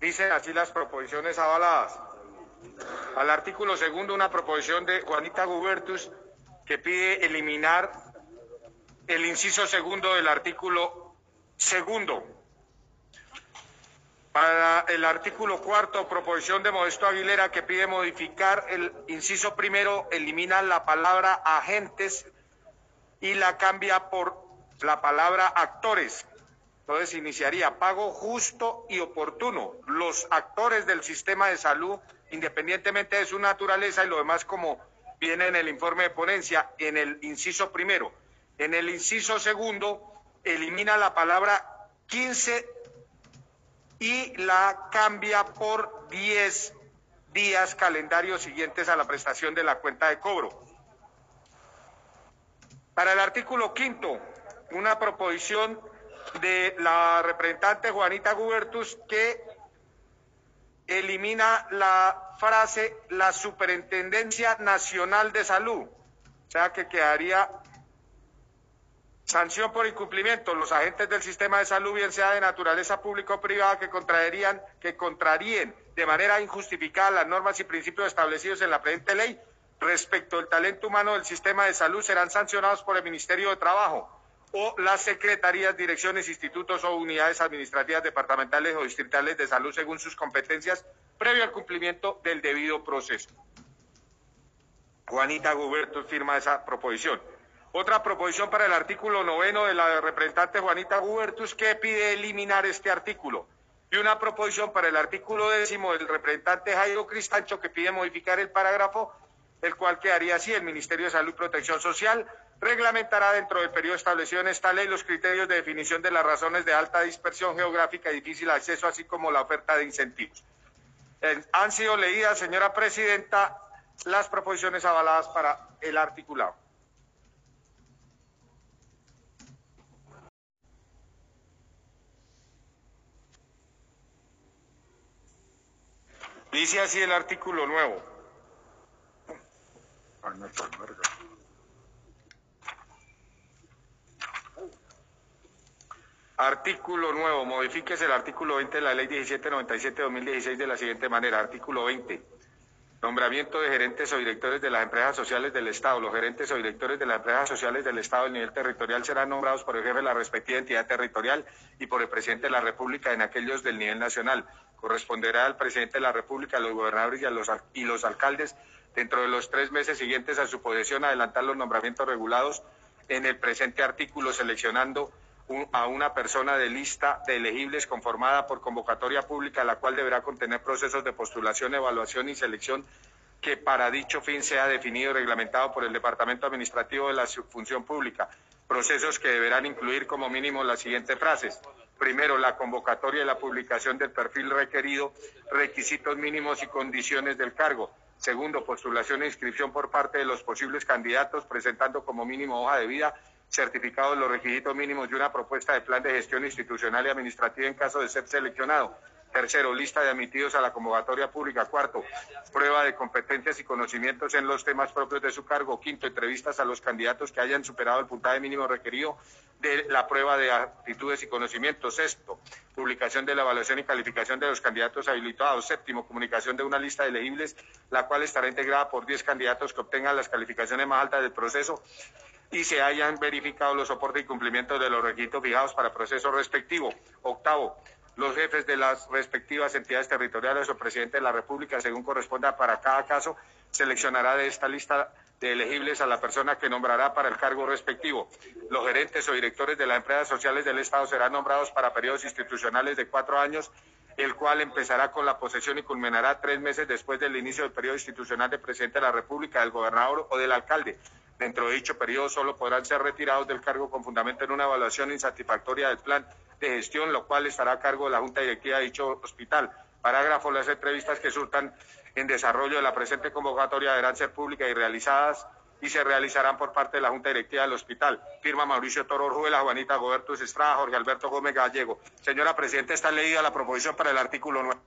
Dicen así las proposiciones avaladas. Al artículo segundo, una proposición de Juanita Gubertus que pide eliminar el inciso segundo del artículo segundo. Para el artículo cuarto, proposición de Modesto Aguilera que pide modificar el inciso primero, elimina la palabra agentes y la cambia por la palabra actores. Entonces iniciaría pago justo y oportuno. Los actores del sistema de salud, independientemente de su naturaleza y lo demás como viene en el informe de ponencia, en el inciso primero. En el inciso segundo, elimina la palabra 15 y la cambia por 10 días calendarios siguientes a la prestación de la cuenta de cobro. Para el artículo quinto, una proposición de la representante Juanita Gubertus que elimina la frase la Superintendencia Nacional de Salud, o sea que quedaría sanción por incumplimiento. Los agentes del sistema de salud, bien sea de naturaleza pública o privada, que contraerían, que contraríen de manera injustificada las normas y principios establecidos en la presente ley respecto al talento humano del sistema de salud serán sancionados por el Ministerio de Trabajo o las secretarías, direcciones, institutos o unidades administrativas departamentales o distritales de salud según sus competencias, previo al cumplimiento del debido proceso. Juanita Guberto firma esa proposición. Otra proposición para el artículo noveno de la representante Juanita Gubertus que pide eliminar este artículo. Y una proposición para el artículo décimo del representante Jairo Cristancho que pide modificar el parágrafo, el cual quedaría así, el Ministerio de Salud y Protección Social reglamentará dentro del periodo establecido en esta ley los criterios de definición de las razones de alta dispersión geográfica y difícil acceso, así como la oferta de incentivos. han sido leídas, señora presidenta, las proposiciones avaladas para el articulado. Dice así el artículo nuevo. Artículo nuevo. Modifíquese el artículo 20 de la Ley 1797-2016 de la siguiente manera. Artículo 20. Nombramiento de gerentes o directores de las empresas sociales del Estado. Los gerentes o directores de las empresas sociales del Estado a nivel territorial serán nombrados por el jefe de la respectiva entidad territorial y por el presidente de la República en aquellos del nivel nacional. Corresponderá al presidente de la República, a los gobernadores y, a los, y los alcaldes dentro de los tres meses siguientes a su posesión adelantar los nombramientos regulados en el presente artículo seleccionando a una persona de lista de elegibles conformada por convocatoria pública, la cual deberá contener procesos de postulación, evaluación y selección que para dicho fin sea definido y reglamentado por el Departamento Administrativo de la Función Pública. Procesos que deberán incluir como mínimo las siguientes frases. Primero, la convocatoria y la publicación del perfil requerido, requisitos mínimos y condiciones del cargo. Segundo, postulación e inscripción por parte de los posibles candidatos, presentando como mínimo hoja de vida certificado de los requisitos mínimos de una propuesta de plan de gestión institucional y administrativa en caso de ser seleccionado. Tercero, lista de admitidos a la convocatoria pública. Cuarto, prueba de competencias y conocimientos en los temas propios de su cargo. Quinto, entrevistas a los candidatos que hayan superado el puntaje mínimo requerido de la prueba de aptitudes y conocimientos. Sexto, publicación de la evaluación y calificación de los candidatos habilitados. Séptimo, comunicación de una lista de elegibles, la cual estará integrada por diez candidatos que obtengan las calificaciones más altas del proceso y se hayan verificado los soportes y cumplimientos de los requisitos fijados para proceso respectivo. Octavo, los jefes de las respectivas entidades territoriales o presidente de la República, según corresponda para cada caso, seleccionará de esta lista de elegibles a la persona que nombrará para el cargo respectivo. Los gerentes o directores de las empresas sociales del Estado serán nombrados para periodos institucionales de cuatro años, el cual empezará con la posesión y culminará tres meses después del inicio del periodo institucional del presidente de la República, del gobernador o del alcalde. Dentro de dicho periodo solo podrán ser retirados del cargo con fundamento en una evaluación insatisfactoria del plan de gestión, lo cual estará a cargo de la Junta Directiva de dicho hospital. Parágrafo, las entrevistas que surtan en desarrollo de la presente convocatoria deberán ser públicas y realizadas y se realizarán por parte de la Junta Directiva del Hospital. Firma Mauricio Toro Orjuela, Juanita Gobertus Estrada, Jorge Alberto Gómez Gallego. Señora Presidenta, está leída la proposición para el artículo 9.